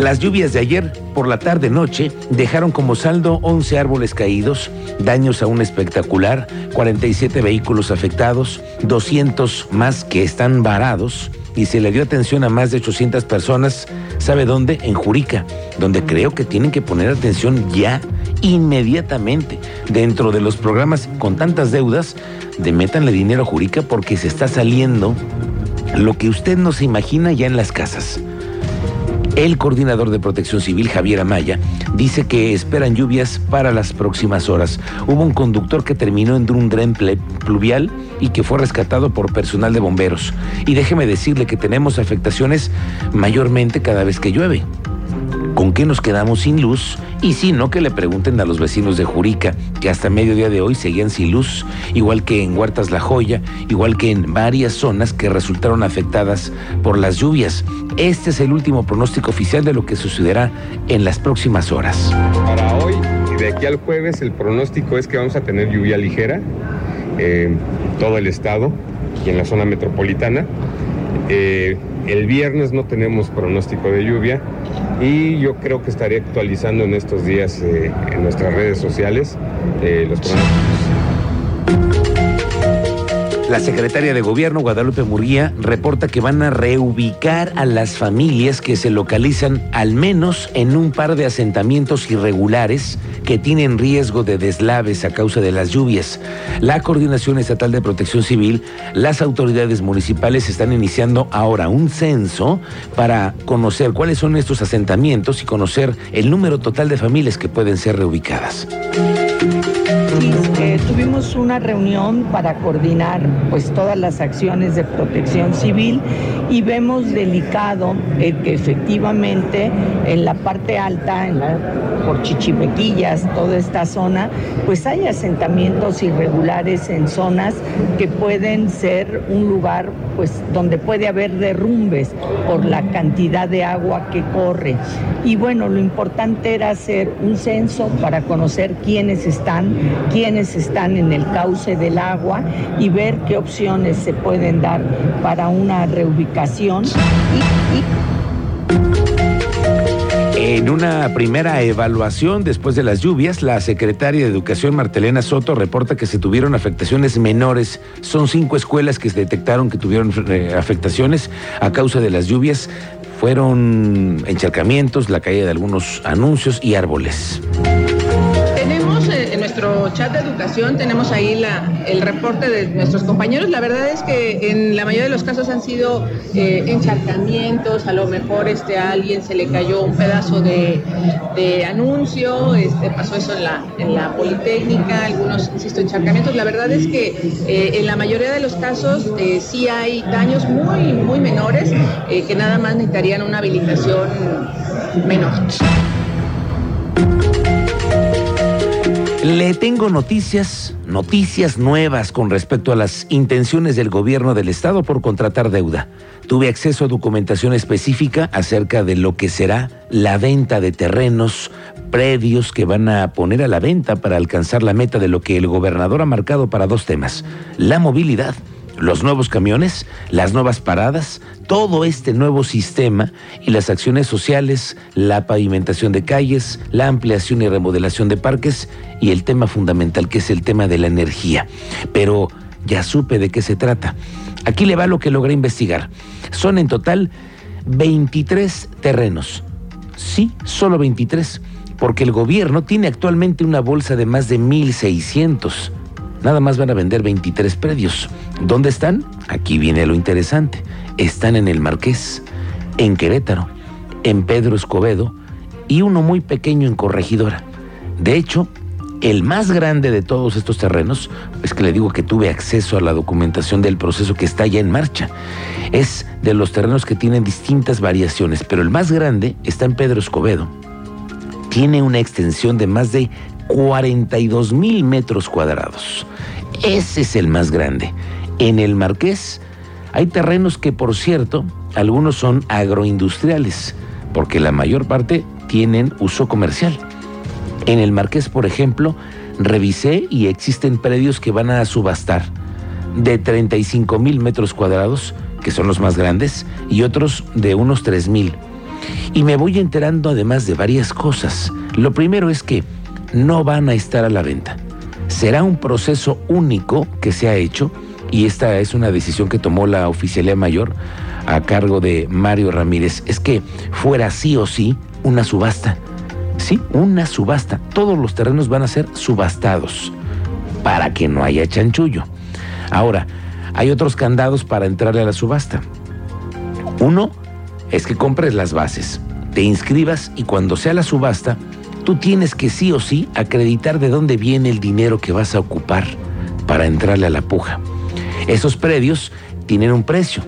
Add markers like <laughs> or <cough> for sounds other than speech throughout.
Las lluvias de ayer por la tarde-noche dejaron como saldo 11 árboles caídos, daños aún espectacular, 47 vehículos afectados, 200 más que están varados y se le dio atención a más de 800 personas. ¿Sabe dónde? En Jurica, donde creo que tienen que poner atención ya, inmediatamente, dentro de los programas con tantas deudas, de métanle dinero a Jurica porque se está saliendo lo que usted no se imagina ya en las casas. El coordinador de protección civil, Javier Amaya, dice que esperan lluvias para las próximas horas. Hubo un conductor que terminó en un dren pluvial y que fue rescatado por personal de bomberos. Y déjeme decirle que tenemos afectaciones mayormente cada vez que llueve. ¿Con qué nos quedamos sin luz? Y si no, que le pregunten a los vecinos de Jurica, que hasta mediodía de hoy seguían sin luz, igual que en Huertas La Joya, igual que en varias zonas que resultaron afectadas por las lluvias. Este es el último pronóstico oficial de lo que sucederá en las próximas horas. Para hoy y de aquí al jueves, el pronóstico es que vamos a tener lluvia ligera en todo el estado y en la zona metropolitana. Eh, el viernes no tenemos pronóstico de lluvia y yo creo que estaré actualizando en estos días eh, en nuestras redes sociales La secretaria de Gobierno, Guadalupe Murguía, reporta que van a reubicar a las familias que se localizan al menos en un par de asentamientos irregulares que tienen riesgo de deslaves a causa de las lluvias. La Coordinación Estatal de Protección Civil, las autoridades municipales están iniciando ahora un censo para conocer cuáles son estos asentamientos y conocer el número total de familias que pueden ser reubicadas. Eh, tuvimos una reunión para coordinar pues todas las acciones de protección civil y vemos delicado eh, que efectivamente en la parte alta, en la, por Chichimequillas, toda esta zona, pues hay asentamientos irregulares en zonas que pueden ser un lugar pues donde puede haber derrumbes por la cantidad de agua que corre. Y bueno, lo importante era hacer un censo para conocer quiénes están quiénes están en el cauce del agua y ver qué opciones se pueden dar para una reubicación. En una primera evaluación después de las lluvias, la secretaria de Educación Martelena Soto reporta que se tuvieron afectaciones menores. Son cinco escuelas que se detectaron que tuvieron eh, afectaciones a causa de las lluvias. Fueron encharcamientos, la caída de algunos anuncios y árboles nuestro chat de educación tenemos ahí la, el reporte de nuestros compañeros. La verdad es que en la mayoría de los casos han sido eh, encharcamientos, a lo mejor este, a alguien se le cayó un pedazo de, anuncio, este, pasó eso en la, en la Politécnica, algunos, insisto, encharcamientos. La verdad es que eh, en la mayoría de los casos eh, sí hay daños muy, muy menores que nada más necesitarían una habilitación menor. Le tengo noticias, noticias nuevas con respecto a las intenciones del gobierno del estado por contratar deuda. Tuve acceso a documentación específica acerca de lo que será la venta de terrenos, predios que van a poner a la venta para alcanzar la meta de lo que el gobernador ha marcado para dos temas, la movilidad los nuevos camiones, las nuevas paradas, todo este nuevo sistema y las acciones sociales, la pavimentación de calles, la ampliación y remodelación de parques y el tema fundamental que es el tema de la energía. Pero ya supe de qué se trata. Aquí le va lo que logré investigar. Son en total 23 terrenos. Sí, solo 23, porque el gobierno tiene actualmente una bolsa de más de 1.600. Nada más van a vender 23 predios. ¿Dónde están? Aquí viene lo interesante. Están en el Marqués, en Querétaro, en Pedro Escobedo y uno muy pequeño en Corregidora. De hecho, el más grande de todos estos terrenos, es que le digo que tuve acceso a la documentación del proceso que está ya en marcha. Es de los terrenos que tienen distintas variaciones, pero el más grande está en Pedro Escobedo. Tiene una extensión de más de 42 mil metros cuadrados. Ese es el más grande. En el Marqués hay terrenos que, por cierto, algunos son agroindustriales, porque la mayor parte tienen uso comercial. En el Marqués, por ejemplo, revisé y existen predios que van a subastar de 35 mil metros cuadrados, que son los más grandes, y otros de unos 3 mil. Y me voy enterando además de varias cosas. Lo primero es que no van a estar a la venta. Será un proceso único que se ha hecho y esta es una decisión que tomó la oficialía mayor a cargo de Mario Ramírez. Es que fuera sí o sí una subasta. Sí, una subasta. Todos los terrenos van a ser subastados para que no haya chanchullo. Ahora, hay otros candados para entrarle a la subasta. Uno es que compres las bases, te inscribas y cuando sea la subasta, tú tienes que sí o sí acreditar de dónde viene el dinero que vas a ocupar para entrarle a la puja. Esos predios tienen un precio.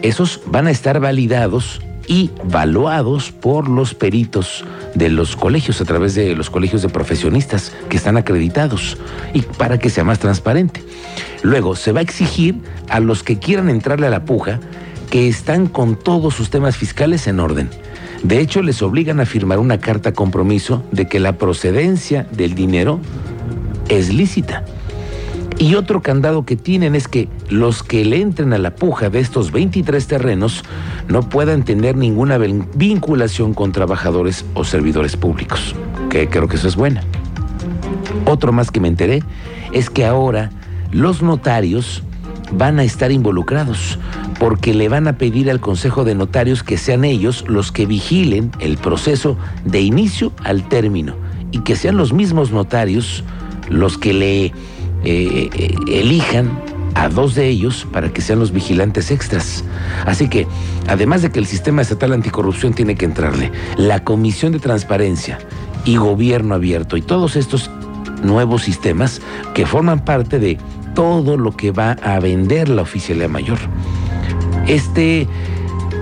Esos van a estar validados y valuados por los peritos de los colegios a través de los colegios de profesionistas que están acreditados y para que sea más transparente. Luego se va a exigir a los que quieran entrarle a la puja que están con todos sus temas fiscales en orden. De hecho, les obligan a firmar una carta compromiso de que la procedencia del dinero es lícita. Y otro candado que tienen es que los que le entren a la puja de estos 23 terrenos no puedan tener ninguna vinculación con trabajadores o servidores públicos, que creo que eso es buena. Otro más que me enteré es que ahora los notarios van a estar involucrados porque le van a pedir al Consejo de Notarios que sean ellos los que vigilen el proceso de inicio al término y que sean los mismos notarios los que le eh, eh, elijan a dos de ellos para que sean los vigilantes extras. Así que, además de que el sistema estatal anticorrupción tiene que entrarle, la Comisión de Transparencia y Gobierno Abierto y todos estos nuevos sistemas que forman parte de todo lo que va a vender la oficialía mayor. Este,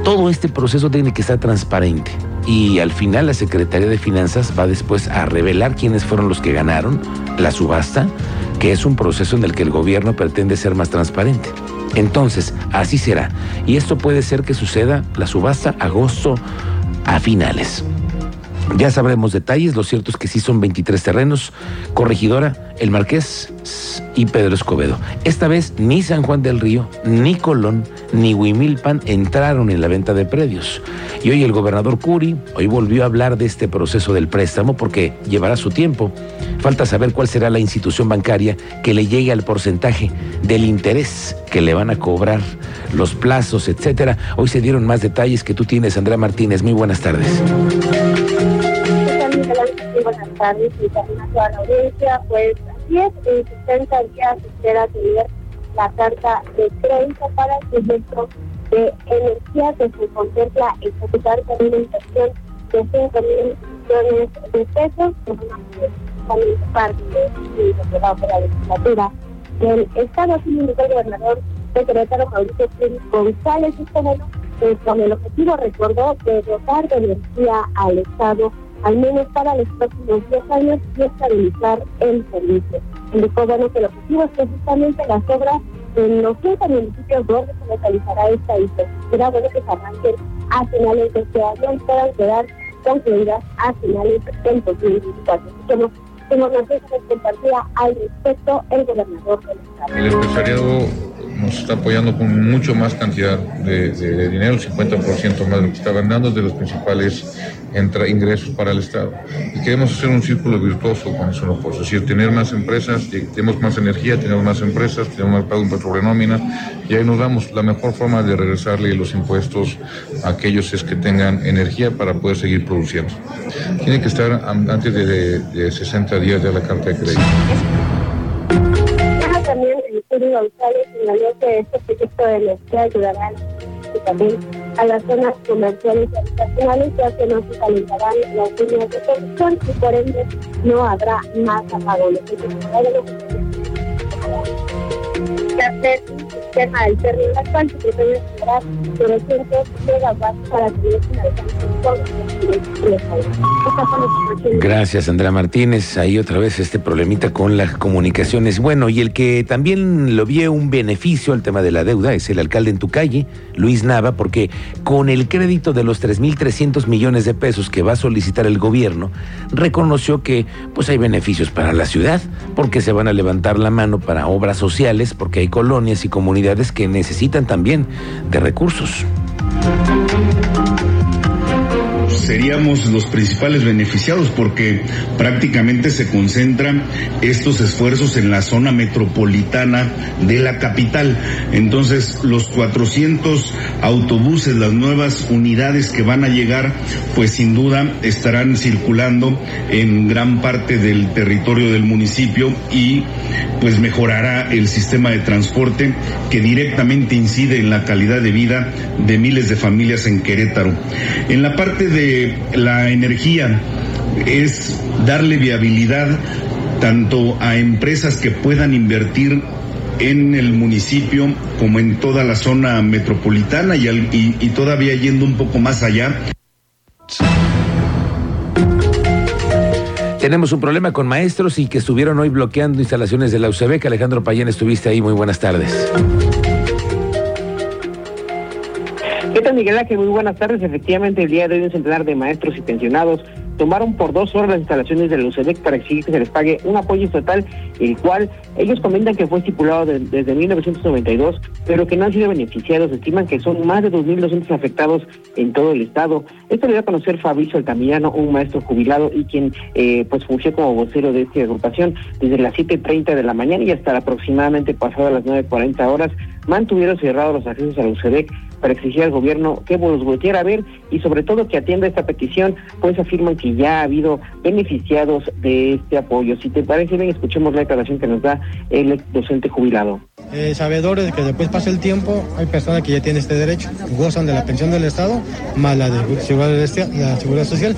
todo este proceso tiene que estar transparente y al final la Secretaría de Finanzas va después a revelar quiénes fueron los que ganaron la subasta, que es un proceso en el que el gobierno pretende ser más transparente. Entonces, así será. Y esto puede ser que suceda la subasta agosto a finales. Ya sabremos detalles, lo cierto es que sí son 23 terrenos, Corregidora, El Marqués y Pedro Escobedo. Esta vez ni San Juan del Río, ni Colón, ni Huimilpan entraron en la venta de predios. Y hoy el gobernador Curi, hoy volvió a hablar de este proceso del préstamo porque llevará su tiempo. Falta saber cuál será la institución bancaria que le llegue al porcentaje del interés que le van a cobrar, los plazos, etcétera. Hoy se dieron más detalles que tú tienes, Andrea Martínez. Muy buenas tardes buenas tardes a la audiencia. Pues así es, en 60 días espera la carta de crédito para el proyecto de energía que se contempla ejecutar con una inversión de 5 mil millones de pesos, una parte de la legislatura del Estado, el gobernador secretario Mauricio Pérez González, y pues, con el objetivo, recordó, de dotar de energía al Estado al menos para los próximos 10 años y estabilizar el servicio. Indicó bueno que el objetivo es precisamente las obras en los 30 municipios donde se localizará esta infraestructura, bueno que se arranquen a finales de este año y puedan quedar concluidas a finales del 2024. Así que tengo una compartida al respecto el gobernador del estado. El empresariado nos está apoyando con mucho más cantidad de, dinero, 50% más de lo que está ganando de los principales ingresos para el Estado. Y queremos hacer un círculo virtuoso con eso, ¿no? es decir, tener más empresas, tenemos más energía, tenemos más empresas, tenemos más pago en sobre nómina, y ahí nos damos la mejor forma de regresarle los impuestos a aquellos es que tengan energía para poder seguir produciendo. Tiene que estar antes de 60 días de la carta de crédito. Yuri González señaló que este proyecto de energía ayudará también a las zonas comerciales y habitacionales, ya que no se calentarán las líneas de producción y por ende no habrá más apagones que 900 megawatts para tener Gracias, Andrea Martínez. Ahí otra vez este problemita con las comunicaciones. Bueno, y el que también lo vio un beneficio al tema de la deuda es el alcalde en tu calle, Luis Nava, porque con el crédito de los 3.300 millones de pesos que va a solicitar el gobierno, reconoció que pues hay beneficios para la ciudad, porque se van a levantar la mano para obras sociales, porque hay colonias y comunidades que necesitan también de recursos. Seríamos los principales beneficiados porque prácticamente se concentran estos esfuerzos en la zona metropolitana de la capital. Entonces, los 400 autobuses, las nuevas unidades que van a llegar, pues sin duda estarán circulando en gran parte del territorio del municipio y pues mejorará el sistema de transporte que directamente incide en la calidad de vida de miles de familias en Querétaro. En la parte de la energía es darle viabilidad tanto a empresas que puedan invertir en el municipio como en toda la zona metropolitana y, todavía yendo un poco más allá. Tenemos un problema con maestros y que estuvieron hoy bloqueando instalaciones de la UCB. Alejandro Payén, estuviste ahí. Muy buenas tardes. ¿Qué tal, Miguel Ángel? Muy buenas tardes. Efectivamente, el día de hoy un centenar de maestros y pensionados tomaron por dos horas las instalaciones de la UCEDEC para exigir que se les pague un apoyo estatal, el cual ellos comentan que fue estipulado desde 1992, pero que no han sido beneficiados. Estiman que son más de 2.200 afectados en todo el estado. Esto le dio a conocer Fabricio Altamirano, un maestro jubilado y quien eh, pues fungió como vocero de esta agrupación desde las 7.30 de la mañana y hasta aproximadamente pasadas las 9.40 horas mantuvieron cerrados los accesos a la UCEDEC para exigir al gobierno que los volteara a ver y sobre todo que atienda esta petición, pues afirman que ya ha habido beneficiados de este apoyo. Si te parece bien, escuchemos la declaración que nos da el docente jubilado. Eh, sabedores de que después pasa el tiempo, hay personas que ya tienen este derecho, gozan de la pensión del Estado, más la de la seguridad social.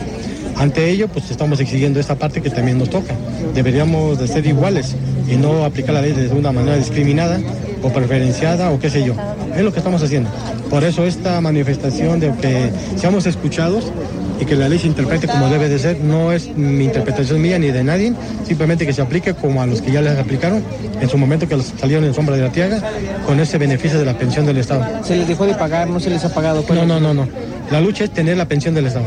Ante ello, pues estamos exigiendo esta parte que también nos toca. Deberíamos de ser iguales y no aplicar la ley de una manera discriminada o preferenciada o qué sé yo. Es lo que estamos haciendo. Por eso esta manifestación de que seamos escuchados y que la ley se interprete como debe de ser, no es mi interpretación mía ni de nadie, simplemente que se aplique como a los que ya les aplicaron en su momento que los salieron en sombra de la tiaga con ese beneficio de la pensión del Estado. ¿Se les dejó de pagar? ¿No se les ha pagado? No, no, no, no. La lucha es tener la pensión del Estado.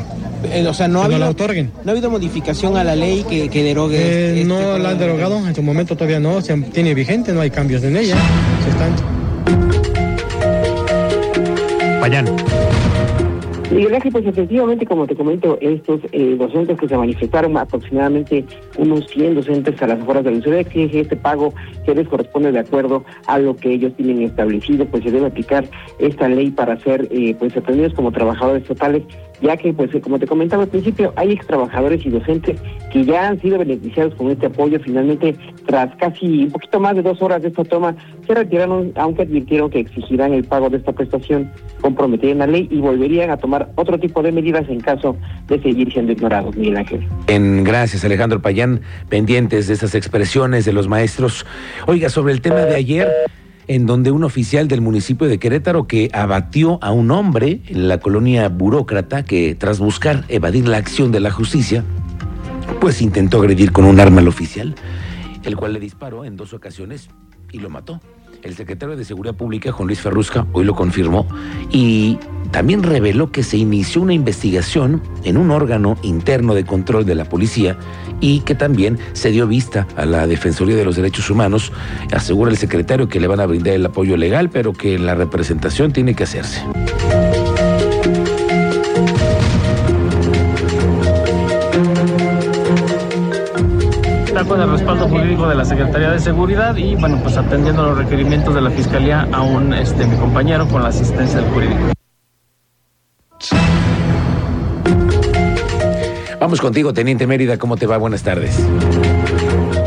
Eh, o sea, no ha, habido, la otorguen. no ha habido modificación a la ley que, que derogue. Eh, este no la han derogado, en su momento todavía no, se tiene vigente, no hay cambios en ella. Se están Payán. Miguel Ángel, pues efectivamente, como te comento, estos eh, docentes que se manifestaron, aproximadamente unos 100 docentes a las afueras de la ciudad, que este pago que les corresponde de acuerdo a lo que ellos tienen establecido, pues se debe aplicar esta ley para ser eh, pues atendidos como trabajadores totales, ya que, pues como te comentaba al principio, hay ex trabajadores y docentes que ya han sido beneficiados con este apoyo. Finalmente, tras casi un poquito más de dos horas de esta toma, retiraron, aunque advirtieron que exigirán el pago de esta prestación comprometida en la ley y volverían a tomar otro tipo de medidas en caso de seguir siendo ignorados, Miguel Ángel. En, gracias, Alejandro Payán, pendientes de esas expresiones de los maestros. Oiga, sobre el tema de ayer en donde un oficial del municipio de Querétaro que abatió a un hombre en la colonia burócrata que tras buscar evadir la acción de la justicia, pues intentó agredir con un arma al oficial, el cual le disparó en dos ocasiones y lo mató. El secretario de Seguridad Pública, Juan Luis Ferrusca, hoy lo confirmó y también reveló que se inició una investigación en un órgano interno de control de la policía y que también se dio vista a la Defensoría de los Derechos Humanos. Asegura el secretario que le van a brindar el apoyo legal, pero que la representación tiene que hacerse. Con el respaldo jurídico de la Secretaría de Seguridad y bueno, pues atendiendo los requerimientos de la Fiscalía aún este mi compañero con la asistencia del jurídico. Vamos contigo, Teniente Mérida, ¿cómo te va? Buenas tardes.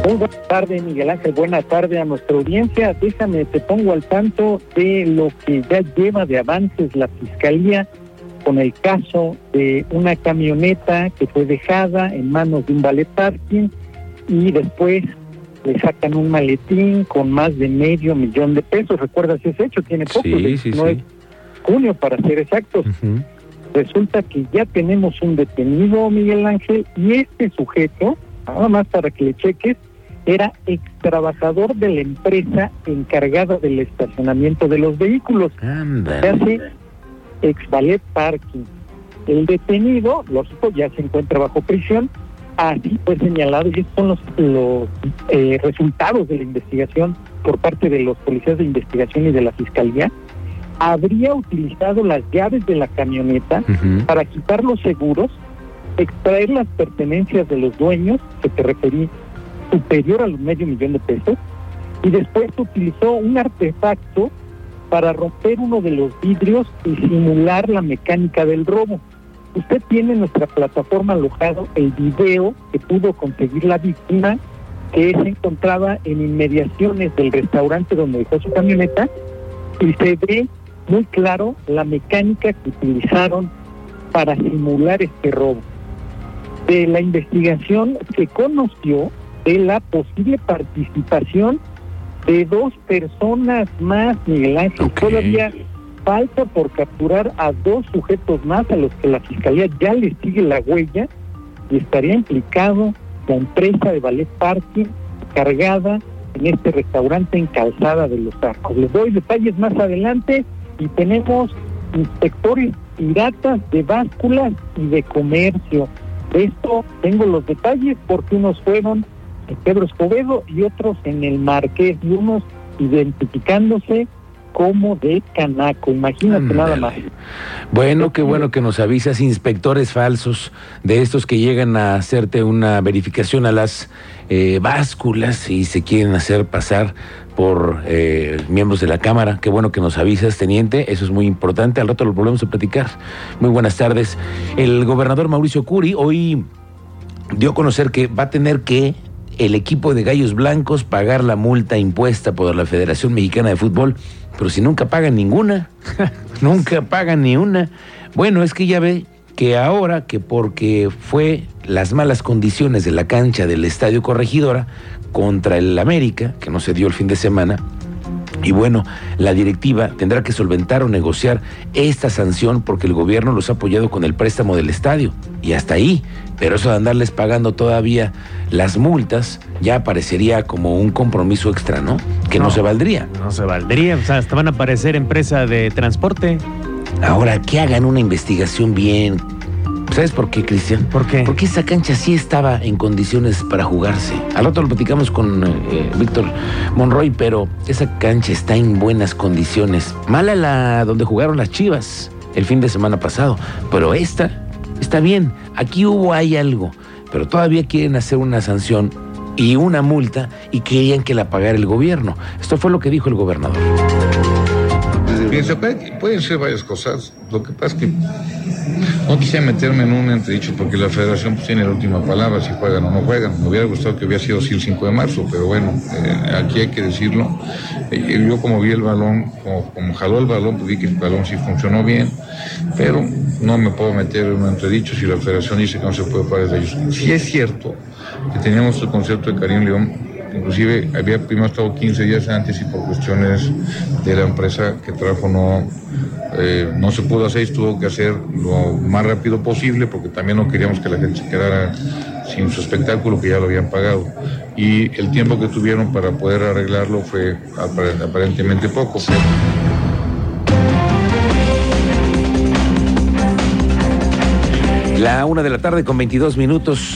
Muy buenas tardes, Miguel Ángel. Buenas tardes a nuestra audiencia. Déjame, te pongo al tanto de lo que ya lleva de avances la Fiscalía con el caso de una camioneta que fue dejada en manos de un ballet parking y después le sacan un maletín con más de medio millón de pesos. ¿Recuerdas ese hecho? Tiene poco, sí, sí, no es junio para ser exactos. Resulta que ya tenemos un detenido, Miguel Ángel, y este sujeto, nada más para que le cheques, era ex trabajador de la empresa encargada del estacionamiento de los vehículos. Se hace ex ballet parking. El detenido, lógico, ya se encuentra bajo prisión, Así fue señalado y estos son los, los eh, resultados de la investigación por parte de los policías de investigación y de la fiscalía. Habría utilizado las llaves de la camioneta para quitar los seguros extraer las pertenencias de los dueños, que te referí, superior a los medio millón de pesos, y después utilizó un artefacto para romper uno de los vidrios y simular la mecánica del robo. Usted tiene en nuestra plataforma alojado el video que pudo conseguir la víctima, que se encontraba en inmediaciones del restaurante donde dejó su camioneta, y se ve muy claro la mecánica que utilizaron para simular este robo. De la investigación se conoció de la posible participación de dos personas más, Miguel Ángel. Todavía falta por capturar a dos sujetos más a los que la Fiscalía ya les sigue la huella y estaría implicado la empresa de Ballet Parking cargada en este restaurante en Calzada de los Arcos. Les doy detalles más adelante y tenemos inspectores piratas de básculas y de comercio. De esto tengo los detalles porque unos fueron en Pedro Escobedo y otros en el Marqués y unos identificándose como de Canaco. Imagínate nada más. Bueno, qué bueno que nos avisas, inspectores falsos, de estos que llegan a hacerte una verificación a las eh, básculas y se quieren hacer pasar por eh, miembros de la Cámara. Qué bueno que nos avisas, teniente, eso es muy importante. Al rato lo volvemos a platicar. Muy buenas tardes. El gobernador Mauricio Curi hoy dio a conocer que va a tener que el equipo de Gallos Blancos pagar la multa impuesta por la Federación Mexicana de Fútbol, pero si nunca pagan ninguna, <laughs> nunca pagan ni una. Bueno, es que ya ve que ahora que porque fue las malas condiciones de la cancha del Estadio Corregidora contra el América, que no se dio el fin de semana, y bueno, la directiva tendrá que solventar o negociar esta sanción porque el gobierno los ha apoyado con el préstamo del estadio. Y hasta ahí. Pero eso de andarles pagando todavía las multas ya parecería como un compromiso extra, ¿no? Que no, se valdría. No se valdría. O sea, hasta van a aparecer empresa de transporte. Ahora, que hagan una investigación bien, ¿Sabes por qué, Cristian? ¿Por qué? Porque esa cancha sí estaba en condiciones para jugarse. Al otro lo platicamos con eh, Víctor Monroy, pero esa cancha está en buenas condiciones. Mala la donde jugaron las Chivas el fin de semana pasado, pero esta está bien. Aquí hubo hay algo, pero todavía quieren hacer una sanción y una multa y querían que la pagara el gobierno. Esto fue lo que dijo el gobernador. Pueden ser varias cosas. Lo que pasa es que no quisiera meterme en un entredicho porque la federación pues, tiene la última palabra si juegan o no juegan. Me hubiera gustado que hubiera sido así el 5 de marzo, pero bueno, eh, aquí hay que decirlo. Eh, yo como vi el balón, como, jaló el balón, pues vi que el balón sí funcionó bien, pero no me puedo meter en un entredicho si la federación dice que no se puede parar de ellos. Si es cierto que teníamos el concepto de Karim León inclusive había primero estado 15 días antes y por cuestiones de la empresa que trajo no, eh, no se pudo hacer y tuvo que hacer lo más rápido posible porque también no queríamos que la gente se quedara sin su espectáculo que ya lo habían pagado. Y el tiempo que tuvieron para poder arreglarlo fue aparentemente poco. La una de la tarde con 22 minutos.